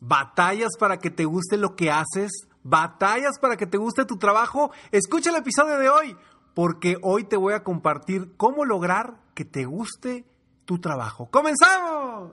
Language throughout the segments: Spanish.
¿Batallas para que te guste lo que haces? ¿Batallas para que te guste tu trabajo? Escucha el episodio de hoy, porque hoy te voy a compartir cómo lograr que te guste tu trabajo. ¡Comenzamos!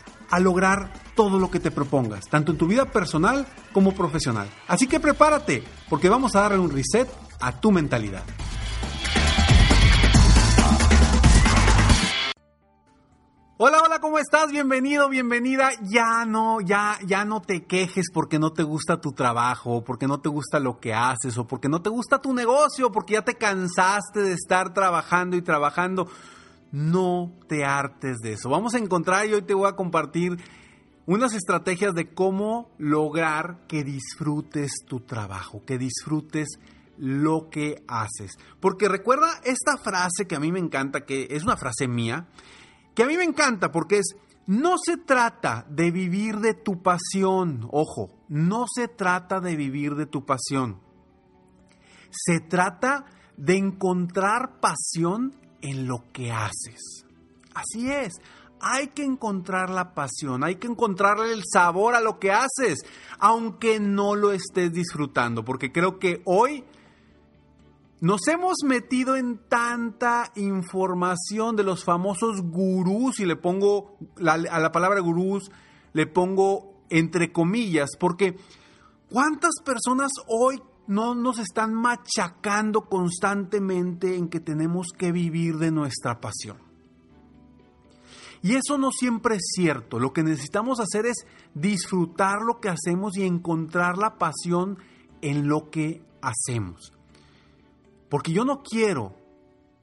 lograr todo lo que te propongas, tanto en tu vida personal como profesional. Así que prepárate, porque vamos a darle un reset a tu mentalidad. Hola, hola, ¿cómo estás? Bienvenido, bienvenida. Ya no, ya, ya no te quejes porque no te gusta tu trabajo, porque no te gusta lo que haces, o porque no te gusta tu negocio, porque ya te cansaste de estar trabajando y trabajando. No te hartes de eso. Vamos a encontrar y hoy te voy a compartir unas estrategias de cómo lograr que disfrutes tu trabajo, que disfrutes lo que haces. Porque recuerda esta frase que a mí me encanta, que es una frase mía, que a mí me encanta porque es, no se trata de vivir de tu pasión, ojo, no se trata de vivir de tu pasión. Se trata de encontrar pasión en lo que haces. Así es, hay que encontrar la pasión, hay que encontrarle el sabor a lo que haces, aunque no lo estés disfrutando, porque creo que hoy nos hemos metido en tanta información de los famosos gurús, y le pongo a la palabra gurús, le pongo entre comillas, porque ¿cuántas personas hoy no nos están machacando constantemente en que tenemos que vivir de nuestra pasión. Y eso no siempre es cierto. Lo que necesitamos hacer es disfrutar lo que hacemos y encontrar la pasión en lo que hacemos. Porque yo no quiero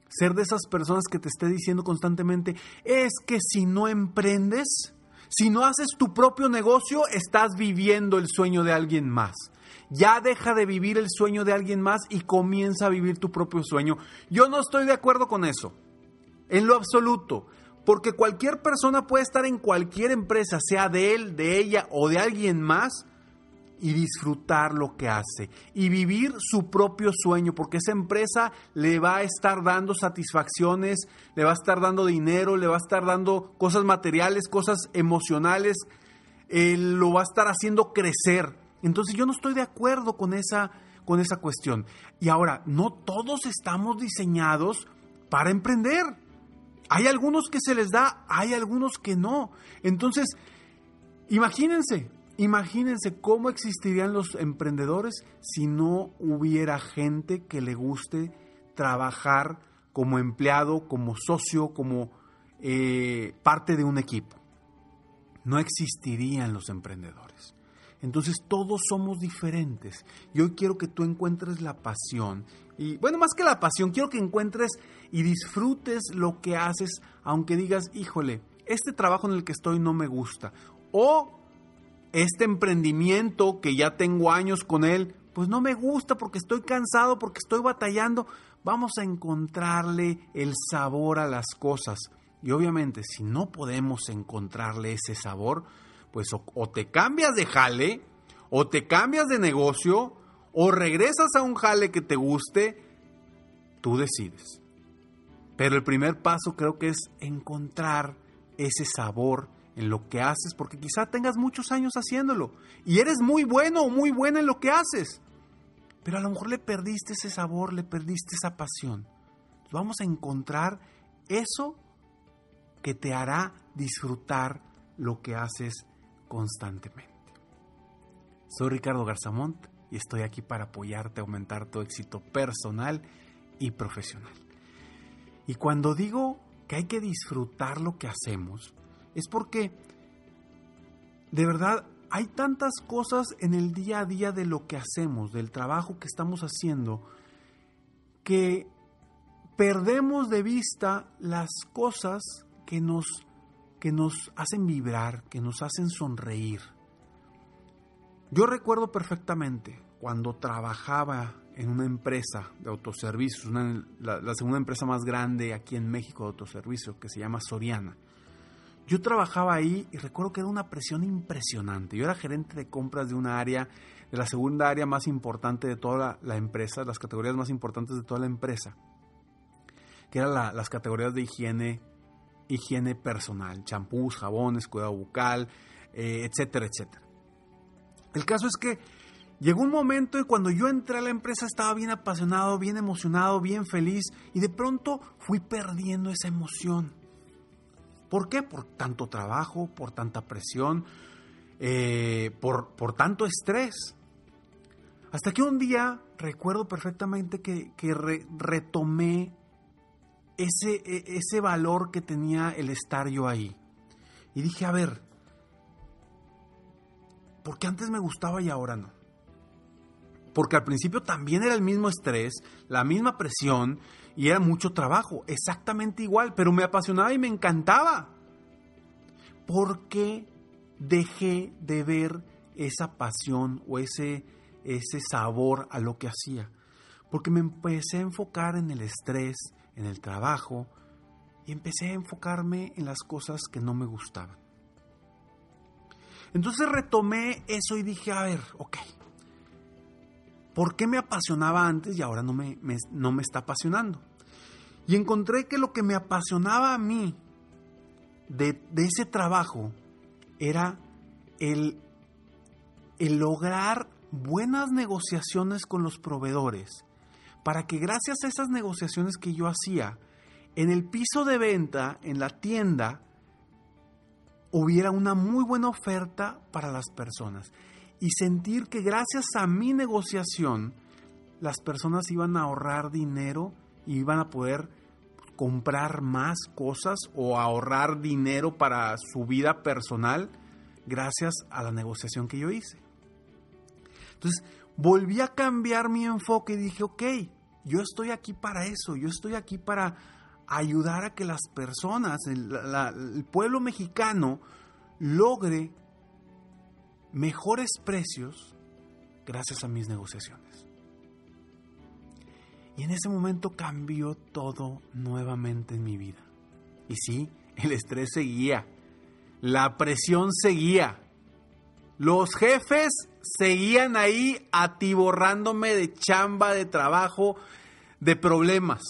ser de esas personas que te esté diciendo constantemente, es que si no emprendes, si no haces tu propio negocio, estás viviendo el sueño de alguien más. Ya deja de vivir el sueño de alguien más y comienza a vivir tu propio sueño. Yo no estoy de acuerdo con eso, en lo absoluto, porque cualquier persona puede estar en cualquier empresa, sea de él, de ella o de alguien más, y disfrutar lo que hace y vivir su propio sueño, porque esa empresa le va a estar dando satisfacciones, le va a estar dando dinero, le va a estar dando cosas materiales, cosas emocionales, eh, lo va a estar haciendo crecer. Entonces yo no estoy de acuerdo con esa, con esa cuestión. Y ahora, no todos estamos diseñados para emprender. Hay algunos que se les da, hay algunos que no. Entonces, imagínense, imagínense cómo existirían los emprendedores si no hubiera gente que le guste trabajar como empleado, como socio, como eh, parte de un equipo. No existirían los emprendedores. Entonces todos somos diferentes. Y hoy quiero que tú encuentres la pasión. Y bueno, más que la pasión, quiero que encuentres y disfrutes lo que haces, aunque digas, híjole, este trabajo en el que estoy no me gusta. O este emprendimiento que ya tengo años con él, pues no me gusta porque estoy cansado, porque estoy batallando. Vamos a encontrarle el sabor a las cosas. Y obviamente, si no podemos encontrarle ese sabor, pues o, te cambias de jale, o te cambias de negocio, o regresas a un jale que te guste, tú decides. Pero el primer paso creo que es encontrar ese sabor en lo que haces, porque quizá tengas muchos años haciéndolo y eres muy bueno o muy buena en lo que haces, pero a lo mejor le perdiste ese sabor, le perdiste esa pasión. Vamos a encontrar eso que te hará disfrutar lo que haces constantemente. Soy Ricardo Garzamont y estoy aquí para apoyarte aumentar tu éxito personal y profesional. Y cuando digo que hay que disfrutar lo que hacemos, es porque de verdad hay tantas cosas en el día a día de lo que hacemos, del trabajo que estamos haciendo, que perdemos de vista las cosas que nos que nos hacen vibrar, que nos hacen sonreír. Yo recuerdo perfectamente cuando trabajaba en una empresa de autoservicios, la, segunda empresa más grande aquí en México de autoservicio, que se llama Soriana. Yo trabajaba ahí y recuerdo que era una presión impresionante. Yo era gerente de compras de una área, de la segunda área más importante de toda la, la empresa, las categorías más importantes de toda la empresa, que eran las categorías de higiene, higiene personal, champús, jabones, cuidado bucal, eh, etcétera, etcétera. El caso es que Llegó un momento y cuando yo entré a la empresa estaba bien apasionado, bien emocionado, bien feliz y de pronto fui perdiendo esa emoción. ¿Por qué? Por tanto trabajo, por tanta presión, eh, por, por, tanto estrés. Hasta que un día recuerdo perfectamente que, retomé ese, e, ese valor que tenía el estar yo ahí. Y dije, a ver, ¿por qué antes me gustaba y ahora no? porque al principio también era el mismo estrés, la misma presión y era mucho trabajo, exactamente igual, pero me apasionaba y me encantaba. ¿Por qué dejé de ver esa pasión o ese, ese sabor a lo que hacía? Porque me empecé a enfocar en el estrés, en el trabajo y empecé a enfocarme en las cosas que no me gustaban. Entonces retomé eso y dije, a ver, ok, ¿Por qué me apasionaba antes y ahora no me, no me está apasionando? Y encontré que lo que me apasionaba a mí de, ese trabajo era el, el lograr buenas negociaciones con los proveedores para que gracias a esas negociaciones que yo hacía, en el piso de venta, en la tienda, hubiera una muy buena oferta para las personas y sentir que gracias a mi negociación las personas iban a ahorrar dinero y iban a poder comprar más cosas o ahorrar dinero para su vida personal gracias a la negociación que yo hice. Entonces, volví a cambiar mi enfoque y dije, ok, yo estoy aquí para eso, yo estoy aquí para ayudar a que las personas, el, el pueblo mexicano, logre mejores precios gracias a mis negociaciones. Y en ese momento cambió todo nuevamente en mi vida. Y sí, el estrés seguía, la presión seguía, los jefes seguían ahí atiborrándome de chamba, de trabajo, de problemas.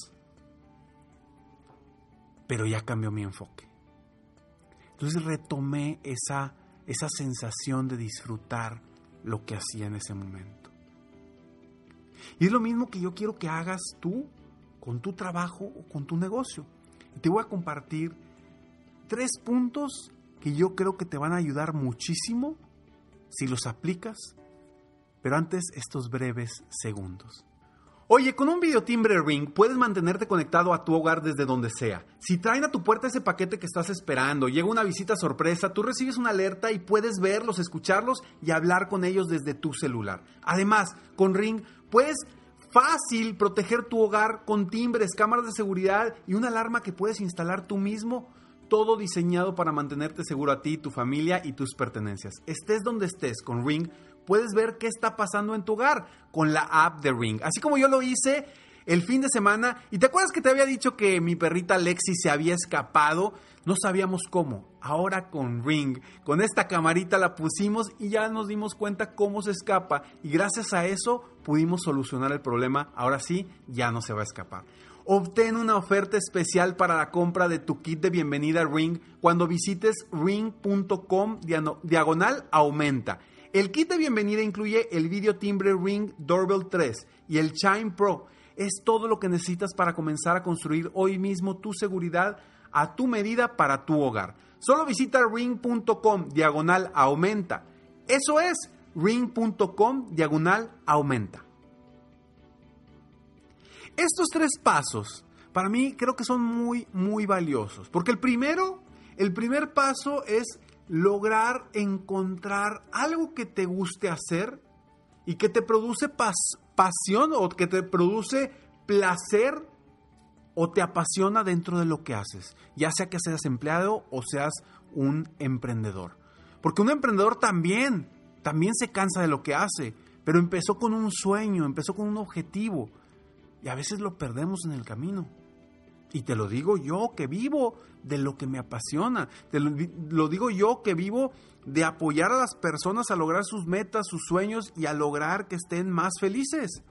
Pero ya cambió mi enfoque. Entonces retomé esa esa sensación de disfrutar lo que hacía en ese momento. Y es lo mismo que yo quiero que hagas tú con tu trabajo o con tu negocio. Te voy a compartir tres puntos que yo creo que te van a ayudar muchísimo si los aplicas, pero antes estos breves segundos. Oye, con un videotimbre Ring puedes mantenerte conectado a tu hogar desde donde sea. Si traen a tu puerta ese paquete que estás esperando, llega una visita sorpresa, tú recibes una alerta y puedes verlos, escucharlos y hablar con ellos desde tu celular. Además, con Ring puedes fácil proteger tu hogar con timbres, cámaras de seguridad y una alarma que puedes instalar tú mismo todo diseñado para mantenerte seguro a ti, tu familia y tus pertenencias. Estés donde estés con Ring, puedes ver qué está pasando en tu hogar con la app de Ring. Así como yo lo hice el fin de semana. ¿Y te acuerdas que te había dicho que mi perrita Lexi se había escapado? No sabíamos cómo. Ahora con Ring, con esta camarita la pusimos y ya nos dimos cuenta cómo se escapa. Y gracias a eso pudimos solucionar el problema. Ahora sí, ya no se va a escapar. Obtén una oferta especial para la compra de tu kit de bienvenida Ring cuando visites ring.com diagonal aumenta. El kit de bienvenida incluye el video timbre Ring Doorbell 3 y el Chime Pro. Es todo lo que necesitas para comenzar a construir hoy mismo tu seguridad a tu medida para tu hogar. Solo visita ring.com diagonal aumenta. Eso es ring.com diagonal aumenta. Estos tres pasos para mí creo que son muy, muy valiosos. Porque el primero, el primer paso es lograr encontrar algo que te guste hacer y que te produce pasión o que te produce placer o te apasiona dentro de lo que haces, ya sea que seas empleado o seas un emprendedor. Porque un emprendedor también, también se cansa de lo que hace, pero empezó con un sueño, empezó con un objetivo y a veces lo perdemos en el camino. Y te lo digo yo que vivo de lo que me apasiona. Te lo, digo yo que vivo de apoyar a las personas a lograr sus metas, sus sueños y a lograr que estén más felices.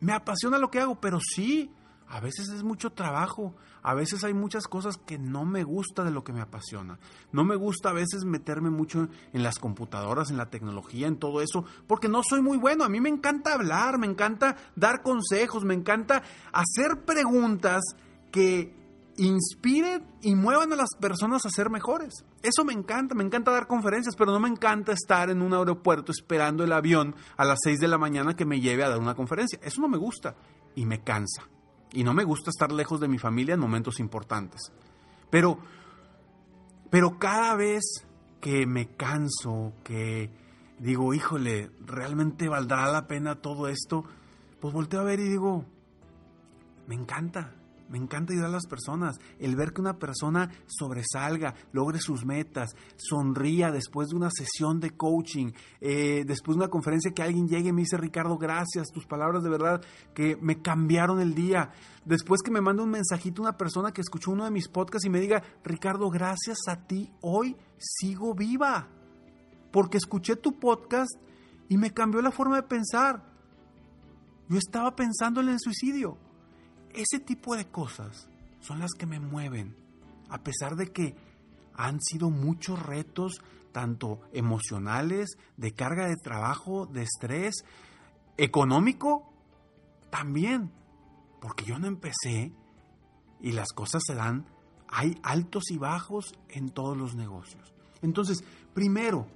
Me apasiona lo que hago, pero sí, a veces es mucho trabajo, a veces hay muchas cosas que no me gusta de lo que me apasiona. No me gusta a veces meterme mucho en las computadoras, en la tecnología, en todo eso, porque no soy muy bueno. A mí me encanta hablar, me encanta dar consejos, me encanta hacer preguntas que inspiren y muevan a las personas a ser mejores. Eso me encanta, me encanta dar conferencias, pero no me encanta estar en un aeropuerto esperando el avión a las 6 de la mañana que me lleve a dar una conferencia. Eso no me gusta y me cansa. Y no me gusta estar lejos de mi familia en momentos importantes. Pero, pero cada vez que me canso, que digo, híjole, ¿realmente valdrá la pena todo esto? Pues volteo a ver y digo, me encanta, me encanta ayudar a las personas. El ver que una persona sobresalga, logre sus metas, sonría después de una sesión de coaching, eh, después de una conferencia que alguien llegue y me dice, Ricardo, gracias, tus palabras de verdad que me cambiaron el día. Después que me manda un mensajito una persona que escuchó uno de mis podcasts y me diga, Ricardo, gracias a ti, hoy sigo viva. Porque escuché tu podcast y me cambió la forma de pensar. Yo estaba pensando en el suicidio ese tipo de cosas son las que me mueven, a pesar de que han sido muchos retos, tanto emocionales, de carga de trabajo, de estrés, económico, también, porque yo no empecé y las cosas se dan, hay altos y bajos en todos los negocios. Entonces, primero,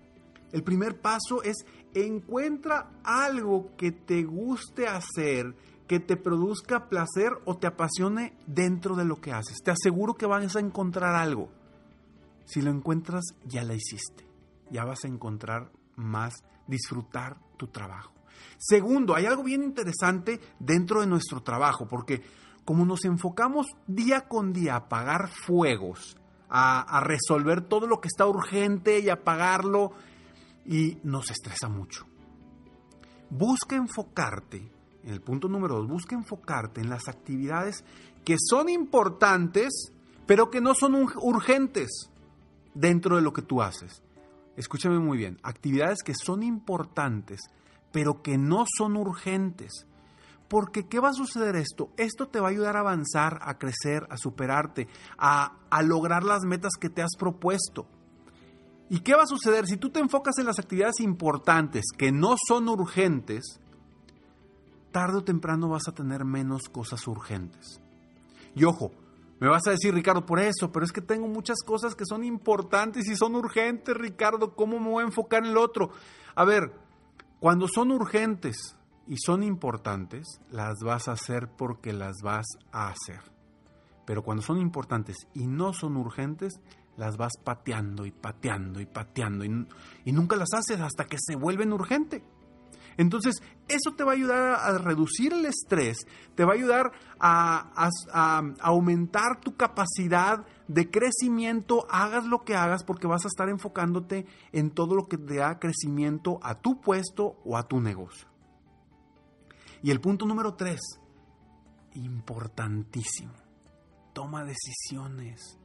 el primer paso es encuentra algo que te guste hacer, que te produzca placer o te apasione dentro de lo que haces. Te aseguro que vas a encontrar algo. Si lo encuentras, ya la hiciste. Ya vas a encontrar más, disfrutar tu trabajo. Segundo, hay algo bien interesante dentro de nuestro trabajo, porque como nos enfocamos día con día a apagar fuegos, a, a resolver todo lo que está urgente y apagarlo, y nos estresa mucho. Busca enfocarte en el punto número dos, busca enfocarte en las actividades que son importantes, pero que no son urgentes dentro de lo que tú haces. Escúchame muy bien, actividades que son importantes, pero que no son urgentes. Porque ¿qué va a suceder esto? Esto te va a ayudar a avanzar, a crecer, a superarte, a, a lograr las metas que te has propuesto. ¿Y qué va a suceder si tú te enfocas en las actividades importantes que no son urgentes? Tarde o temprano vas a tener menos cosas urgentes. Y ojo, me vas a decir, Ricardo, por eso, pero es que tengo muchas cosas que son importantes y son urgentes, Ricardo, ¿cómo me voy a enfocar en el otro? A ver, cuando son urgentes y son importantes, las vas a hacer porque las vas a hacer. Pero cuando son importantes y no son urgentes, las vas pateando y pateando y pateando y, y nunca las haces hasta que se vuelven urgentes. Entonces, eso te va a ayudar a reducir el estrés, te va a ayudar a, aumentar tu capacidad de crecimiento, hagas lo que hagas, porque vas a estar enfocándote en todo lo que te da crecimiento a tu puesto o a tu negocio. Y el punto número tres, importantísimo, toma decisiones.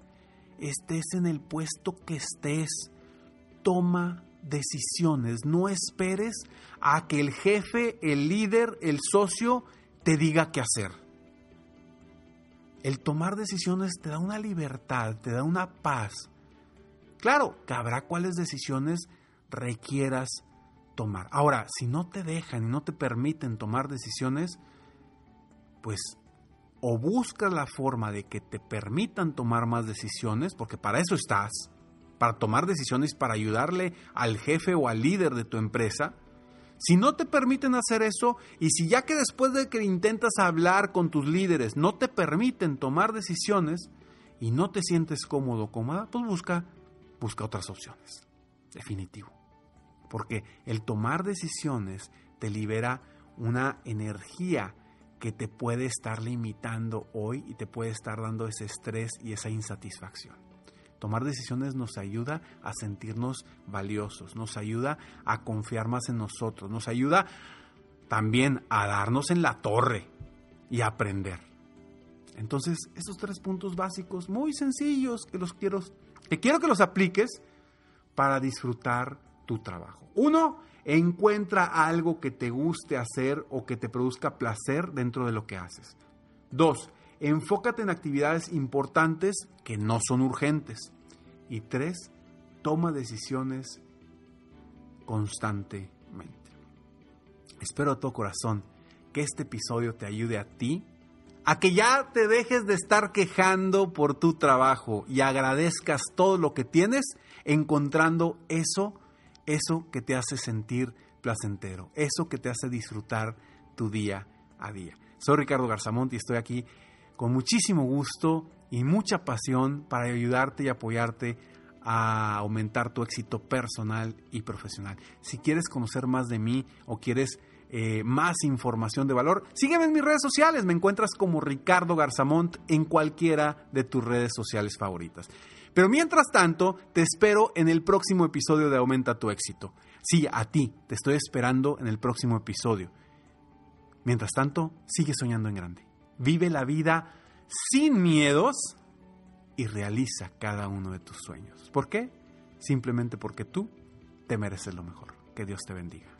Estés en el puesto que estés, toma decisiones. No esperes a que el jefe, el líder, el socio te diga qué hacer. El tomar decisiones te da una libertad, te da una paz. Claro que habrá cuáles decisiones requieras tomar. Ahora, si no te dejan y no te permiten tomar decisiones, pues o buscas la forma de que te permitan tomar más decisiones, porque para eso estás, para tomar decisiones, para ayudarle al jefe o al líder de tu empresa, si no te permiten hacer eso y si ya que después de que intentas hablar con tus líderes no te permiten tomar decisiones y no te sientes cómodo o cómoda, pues busca, busca otras opciones. Definitivo. Porque el tomar decisiones te libera una energía que te puede estar limitando hoy y te puede estar dando ese estrés y esa insatisfacción. Tomar decisiones nos ayuda a sentirnos valiosos, nos ayuda a confiar más en nosotros, nos ayuda también a darnos en la torre y a aprender. Entonces, esos tres puntos básicos muy sencillos que los quiero que quiero que los apliques para disfrutar tu trabajo. Uno, encuentra algo que te guste hacer o que te produzca placer dentro de lo que haces. Dos, enfócate en actividades importantes que no son urgentes. Y tres, toma decisiones constantemente. Espero a todo corazón que este episodio te ayude a ti a que ya te dejes de estar quejando por tu trabajo y agradezcas todo lo que tienes encontrando eso, eso que te hace sentir placentero, eso que te hace disfrutar tu día a día. Soy Ricardo Garzamont y estoy aquí con muchísimo gusto y mucha pasión para ayudarte y apoyarte a aumentar tu éxito personal y profesional. Si quieres conocer más de mí o quieres eh, más información de valor, sígueme en mis redes sociales. Me encuentras como Ricardo Garzamont en cualquiera de tus redes sociales favoritas. Pero mientras tanto, te espero en el próximo episodio de Aumenta tu éxito. Sí, a ti, te estoy esperando en el próximo episodio. Mientras tanto, sigue soñando en grande. Vive la vida sin miedos y realiza cada uno de tus sueños. ¿Por qué? Simplemente porque tú te mereces lo mejor. Que Dios te bendiga.